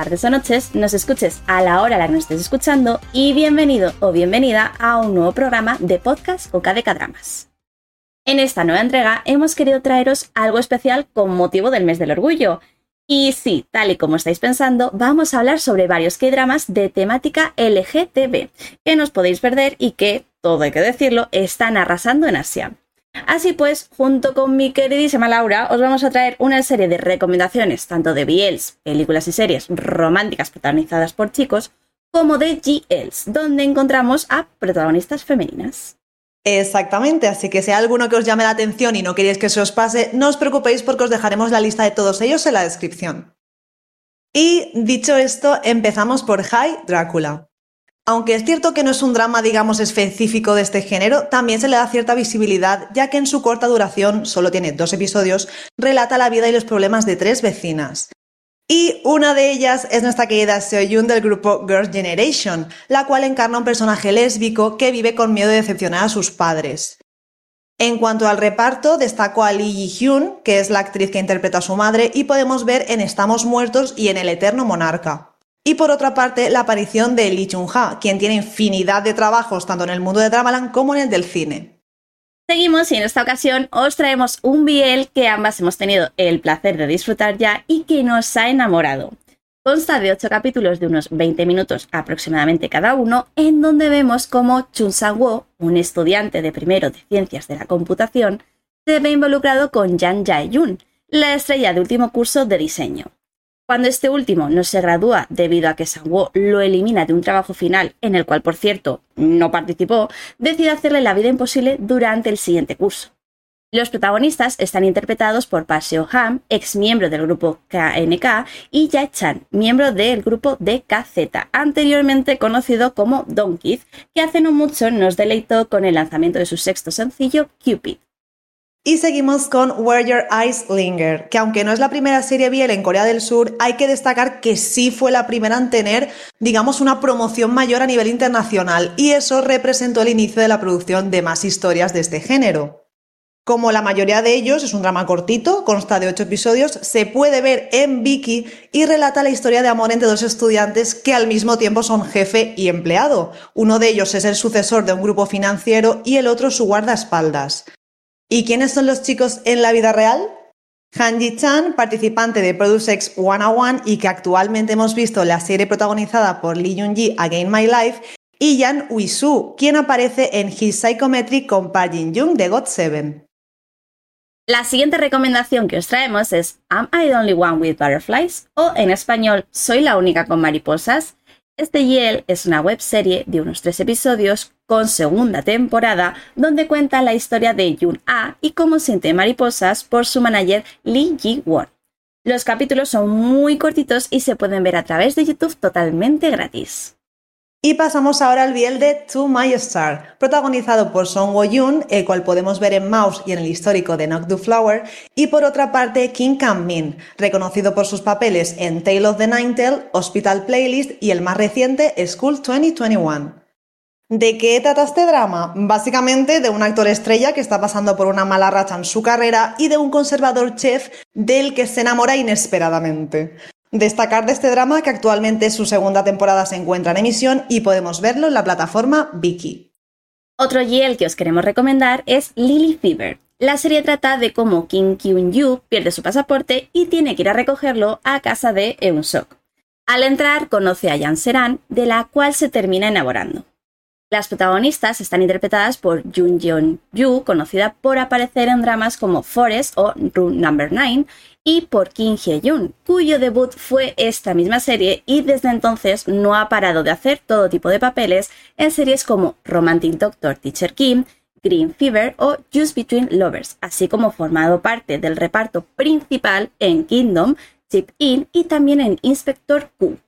Tardes o noches, nos escuches a la hora a la que nos estés escuchando y bienvenido o bienvenida a un nuevo programa de podcast o KDK Dramas. En esta nueva entrega hemos querido traeros algo especial con motivo del mes del orgullo. Y sí, tal y como estáis pensando, vamos a hablar sobre varios K-dramas de temática LGTB, que nos podéis perder y que, todo hay que decirlo, están arrasando en Asia. Así pues, junto con mi queridísima Laura, os vamos a traer una serie de recomendaciones tanto de BLs, películas y series románticas protagonizadas por chicos, como de GLs, donde encontramos a protagonistas femeninas. Exactamente, así que si hay alguno que os llame la atención y no queréis que se os pase, no os preocupéis porque os dejaremos la lista de todos ellos en la descripción. Y dicho esto, empezamos por High Drácula. Aunque es cierto que no es un drama, digamos, específico de este género, también se le da cierta visibilidad, ya que en su corta duración, solo tiene dos episodios, relata la vida y los problemas de tres vecinas. Y una de ellas es nuestra querida Seoyun del grupo Girls' Generation, la cual encarna un personaje lésbico que vive con miedo de decepcionar a sus padres. En cuanto al reparto, destaco a Lee Ji-hyun, que es la actriz que interpreta a su madre, y podemos ver en Estamos Muertos y en El Eterno Monarca. Y por otra parte, la aparición de Lee Chung-ha, quien tiene infinidad de trabajos tanto en el mundo de Dramaland como en el del cine. Seguimos y en esta ocasión os traemos un BL que ambas hemos tenido el placer de disfrutar ya y que nos ha enamorado. Consta de 8 capítulos de unos 20 minutos aproximadamente cada uno, en donde vemos cómo Chun Sang-woo, un estudiante de primero de ciencias de la computación, se ve involucrado con Jan Jae-yun, la estrella de último curso de diseño. Cuando este último no se gradúa debido a que Sang-woo lo elimina de un trabajo final en el cual, por cierto, no participó, decide hacerle la vida imposible durante el siguiente curso. Los protagonistas están interpretados por Park Seo-ham, ex miembro del grupo KNK, y Jae Chan, miembro del grupo DKZ, anteriormente conocido como Don Kid, que hace no mucho nos deleitó con el lanzamiento de su sexto sencillo, Cupid. Y seguimos con Where Your Eyes Linger, que aunque no es la primera serie Biel en Corea del Sur, hay que destacar que sí fue la primera en tener, digamos, una promoción mayor a nivel internacional, y eso representó el inicio de la producción de más historias de este género. Como la mayoría de ellos es un drama cortito, consta de ocho episodios, se puede ver en Viki y relata la historia de amor entre dos estudiantes que al mismo tiempo son jefe y empleado. Uno de ellos es el sucesor de un grupo financiero y el otro su guardaespaldas. ¿Y quiénes son los chicos en la vida real? Hanji Chan, participante de Produce 101 y que actualmente hemos visto la serie protagonizada por Lee Jun-ji Again My Life, y Yan Uisu, quien aparece en His Psychometric con Park Jin-young de God 7. La siguiente recomendación que os traemos es Am I the Only One with Butterflies? o en español Soy la única con mariposas, este Yale es una webserie de unos tres episodios con segunda temporada donde cuenta la historia de Yun A y cómo siente mariposas por su manager Lee Ji-won. Los capítulos son muy cortitos y se pueden ver a través de YouTube totalmente gratis. Y pasamos ahora al biel de To My Star, protagonizado por Song Wo-yoon, el cual podemos ver en Mouse y en el histórico de Knock the Flower, y por otra parte Kim Kang-min, reconocido por sus papeles en Tale of the Ninetale, Hospital Playlist y el más reciente School 2021. ¿De qué trata este drama? Básicamente de un actor estrella que está pasando por una mala racha en su carrera y de un conservador chef del que se enamora inesperadamente. Destacar de este drama que actualmente su segunda temporada se encuentra en emisión y podemos verlo en la plataforma Viki. Otro GL que os queremos recomendar es Lily Fever. La serie trata de cómo Kim Kyun-yu pierde su pasaporte y tiene que ir a recogerlo a casa de Eun-sok. Al entrar conoce a Jan Seran, de la cual se termina enamorando. Las protagonistas están interpretadas por Jun Jeon-yu, conocida por aparecer en dramas como Forest o Room Number 9, y por Kim Hye-jun, cuyo debut fue esta misma serie y desde entonces no ha parado de hacer todo tipo de papeles en series como Romantic Doctor Teacher Kim, Green Fever o Just Between Lovers, así como formado parte del reparto principal en Kingdom, Chip In y también en Inspector Q.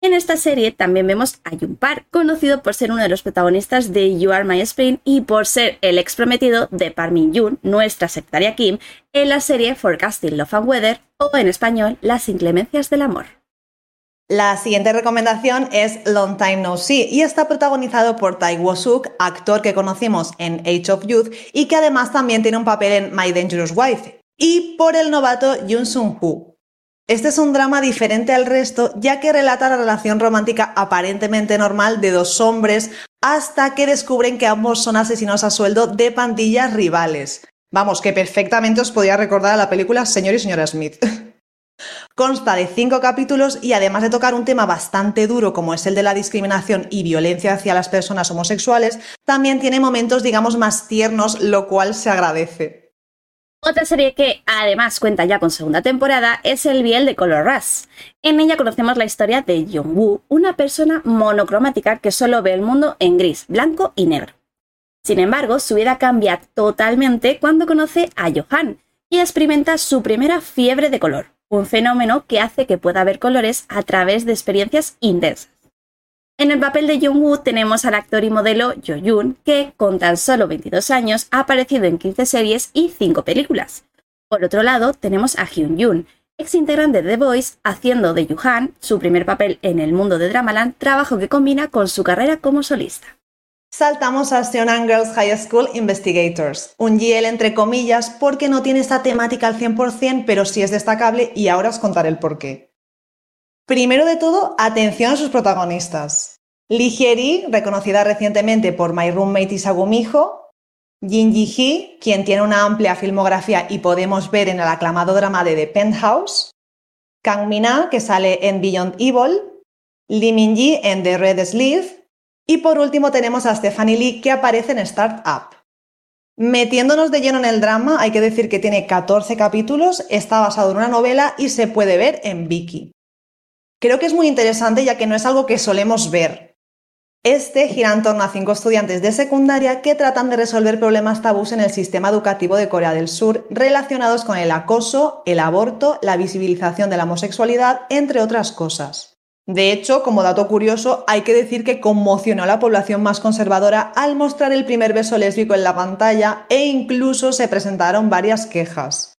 En esta serie también vemos a Jun Park, conocido por ser uno de los protagonistas de You Are My Spring y por ser el ex prometido de Park Min Yoon, nuestra secretaria Kim, en la serie Forecasting Love and Weather o en español Las inclemencias del amor. La siguiente recomendación es Long Time No See y está protagonizado por Tai Woo-suk, actor que conocimos en Age of Youth y que además también tiene un papel en My Dangerous Wife, y por el novato Yoon Sung-hoo. Este es un drama diferente al resto, ya que relata la relación romántica aparentemente normal de dos hombres hasta que descubren que ambos son asesinos a sueldo de pandillas rivales. Vamos, que perfectamente os podía recordar a la película Señor y Señora Smith. Consta de cinco capítulos y además de tocar un tema bastante duro como es el de la discriminación y violencia hacia las personas homosexuales, también tiene momentos, digamos, más tiernos, lo cual se agradece. Otra serie que además cuenta ya con segunda temporada es El Biel de Color Rush. En ella conocemos la historia de Jung-woo, una persona monocromática que solo ve el mundo en gris, blanco y negro. Sin embargo, su vida cambia totalmente cuando conoce a Johan y experimenta su primera fiebre de color, un fenómeno que hace que pueda ver colores a través de experiencias intensas. En el papel de Jung-woo tenemos al actor y modelo Jo Yoon, que con tan solo 22 años ha aparecido en 15 series y 5 películas. Por otro lado, tenemos a Hyun Yoon, ex integrante de The Voice, haciendo de Yuhan su primer papel en el mundo de Dramaland, trabajo que combina con su carrera como solista. Saltamos a Seonan Girls High School Investigators, un GL entre comillas porque no tiene esta temática al 100%, pero sí es destacable y ahora os contaré el porqué. Primero de todo, atención a sus protagonistas. Lee Hyeri, reconocida recientemente por My Roommate y Sagumijo, Jin Ji Hee, quien tiene una amplia filmografía y podemos ver en el aclamado drama de The Penthouse, Kang Mina, que sale en Beyond Evil, Lee Min Ji en The Red Sleeve, y por último tenemos a Stephanie Lee, que aparece en Startup. Metiéndonos de lleno en el drama, hay que decir que tiene 14 capítulos, está basado en una novela y se puede ver en Viki. Creo que es muy interesante ya que no es algo que solemos ver. Este gira en torno a cinco estudiantes de secundaria que tratan de resolver problemas tabús en el sistema educativo de Corea del Sur relacionados con el acoso, el aborto, la visibilización de la homosexualidad, entre otras cosas. De hecho, como dato curioso, hay que decir que conmocionó a la población más conservadora al mostrar el primer beso lésbico en la pantalla e incluso se presentaron varias quejas.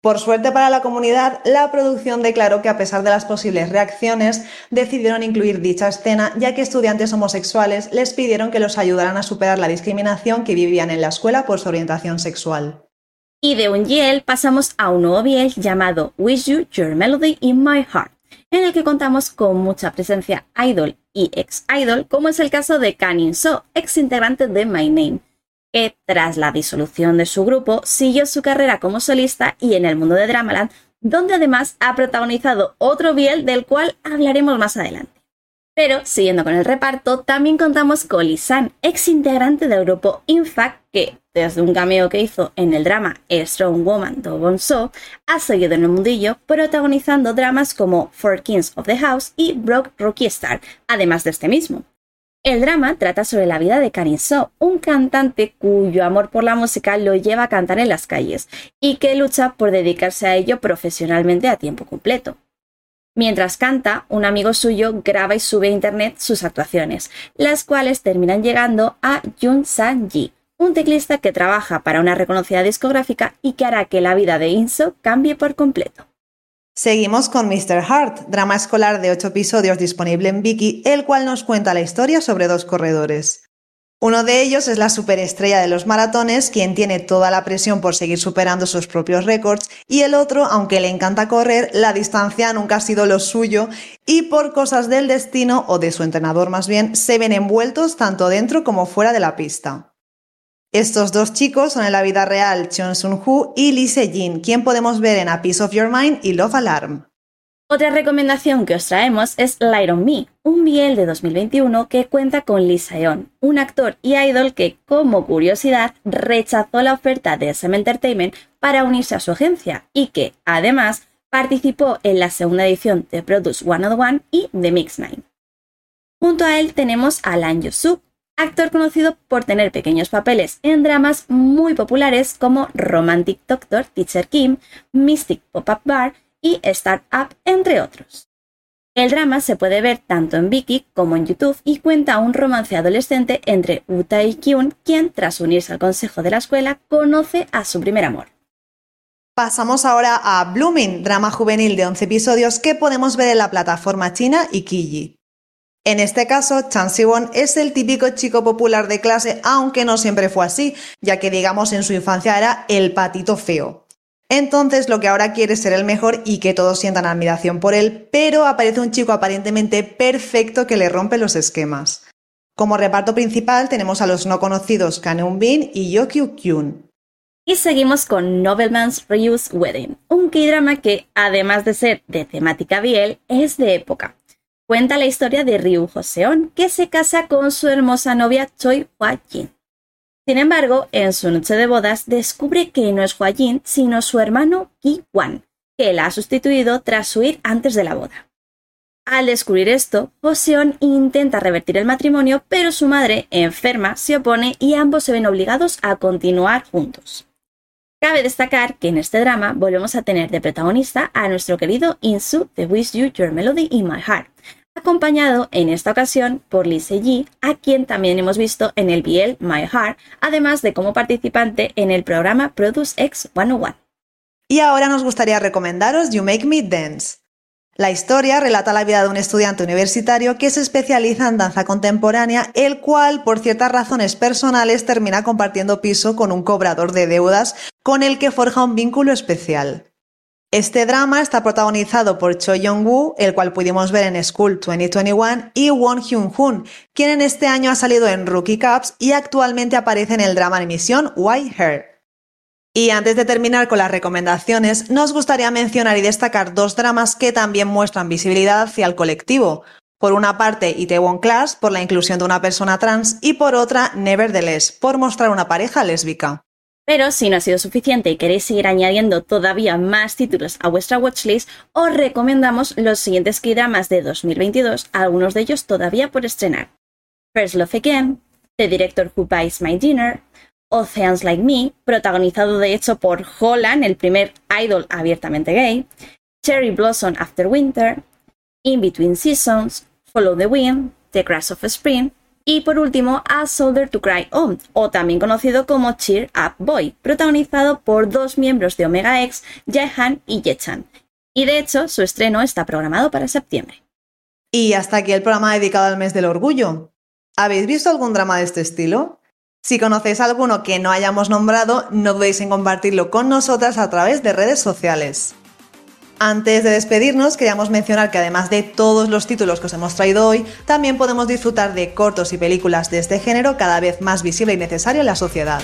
Por suerte para la comunidad, la producción declaró que a pesar de las posibles reacciones, decidieron incluir dicha escena ya que estudiantes homosexuales les pidieron que los ayudaran a superar la discriminación que vivían en la escuela por su orientación sexual. Y de un Yale pasamos a un nuevo Biel llamado Wish You Your Melody in My Heart, en el que contamos con mucha presencia idol y ex-idol, como es el caso de Kanin So, ex integrante de My Name, que tras la disolución de su grupo siguió su carrera como solista y en el mundo de Dramaland, donde además ha protagonizado otro Biel del cual hablaremos más adelante. Pero, siguiendo con el reparto, también contamos con Lisan, ex integrante del grupo Infact, que desde un cameo que hizo en el drama Strong Woman Do Bon So, ha seguido en el mundillo protagonizando dramas como Four Kings of the House y Broke Rookie Star, además de este mismo. El drama trata sobre la vida de So, un cantante cuyo amor por la música lo lleva a cantar en las calles y que lucha por dedicarse a ello profesionalmente a tiempo completo. Mientras canta, un amigo suyo graba y sube a internet sus actuaciones, las cuales terminan llegando a Jun San Ji, un teclista que trabaja para una reconocida discográfica y que hará que la vida de Inso cambie por completo. Seguimos con Mr. Heart, drama escolar de 8 episodios disponible en Viki, el cual nos cuenta la historia sobre dos corredores. Uno de ellos es la superestrella de los maratones, quien tiene toda la presión por seguir superando sus propios récords, y el otro, aunque le encanta correr, la distancia nunca ha sido lo suyo, y por cosas del destino, o de su entrenador más bien, se ven envueltos tanto dentro como fuera de la pista. Estos dos chicos son en la vida real Chon Sun-Hu y Lee Se-jin, quien podemos ver en A Piece of Your Mind y Love Alarm. Otra recomendación que os traemos es Light on Me, un biel de 2021 que cuenta con Lee Seon, un actor y idol que, como curiosidad, rechazó la oferta de SM Entertainment para unirse a su agencia y que, además, participó en la segunda edición de Produce 101 y The Mix 9. Junto a él tenemos a Lan Yo-suk, actor conocido por tener pequeños papeles en dramas muy populares como Romantic Doctor, Teacher Kim, Mystic Pop-Up Bar y Startup, entre otros. El drama se puede ver tanto en Viki como en YouTube y cuenta un romance adolescente entre Uta y Kyun, quien, tras unirse al consejo de la escuela, conoce a su primer amor. Pasamos ahora a Blooming, drama juvenil de 11 episodios que podemos ver en la plataforma china Ikiji. En este caso, Chan Si-won es el típico chico popular de clase, aunque no siempre fue así, ya que digamos en su infancia era el patito feo. Entonces lo que ahora quiere es ser el mejor y que todos sientan admiración por él, pero aparece un chico aparentemente perfecto que le rompe los esquemas. Como reparto principal tenemos a los no conocidos Kaneun Bin y Yokyu Kyun. Y seguimos con Nobleman's Ryu's Wedding, un K-drama que, además de ser de temática biel, es de época. Cuenta la historia de Ryu Joseon, que se casa con su hermosa novia Choi Hwa Jin. Sin embargo, en su noche de bodas descubre que no es Hua Jin, sino su hermano Ki Wan, que la ha sustituido tras huir antes de la boda. Al descubrir esto, Joseon intenta revertir el matrimonio, pero su madre, enferma, se opone y ambos se ven obligados a continuar juntos. Cabe destacar que en este drama volvemos a tener de protagonista a nuestro querido Insu de Wish You Your Melody in My Heart, acompañado en esta ocasión por Lee Se-ji, a quien también hemos visto en el BL My Heart, además de como participante en el programa Produce X 101. Y ahora nos gustaría recomendaros You Make Me Dance. La historia relata la vida de un estudiante universitario que se especializa en danza contemporánea, el cual, por ciertas razones personales, termina compartiendo piso con un cobrador de deudas con el que forja un vínculo especial. Este drama está protagonizado por Cho Young-woo, el cual pudimos ver en School 2021, y Won Hyun-hoon, quien en este año ha salido en Rookie Cups y actualmente aparece en el drama de emisión White Hair. Y antes de terminar con las recomendaciones, nos gustaría mencionar y destacar dos dramas que también muestran visibilidad hacia el colectivo. Por una parte, Itaewon Class, por la inclusión de una persona trans, y por otra, Nevertheless, por mostrar una pareja lésbica. Pero si no ha sido suficiente y queréis seguir añadiendo todavía más títulos a vuestra watchlist, os recomendamos los siguientes k de 2022, algunos de ellos todavía por estrenar. First Love Again, The Director Who Buys My Dinner, Oceans Like Me, protagonizado de hecho por Holland, el primer idol abiertamente gay, Cherry Blossom After Winter, In Between Seasons, Follow the Wind, The Grass of Spring, y por último, A Soldier to Cry On, o también conocido como Cheer Up Boy, protagonizado por dos miembros de Omega X, Jaehan y Yechan. Y de hecho, su estreno está programado para septiembre. Y hasta aquí el programa dedicado al mes del orgullo. ¿Habéis visto algún drama de este estilo? Si conocéis alguno que no hayamos nombrado, no dudéis en compartirlo con nosotras a través de redes sociales. Antes de despedirnos, queríamos mencionar que además de todos los títulos que os hemos traído hoy, también podemos disfrutar de cortos y películas de este género cada vez más visible y necesario en la sociedad.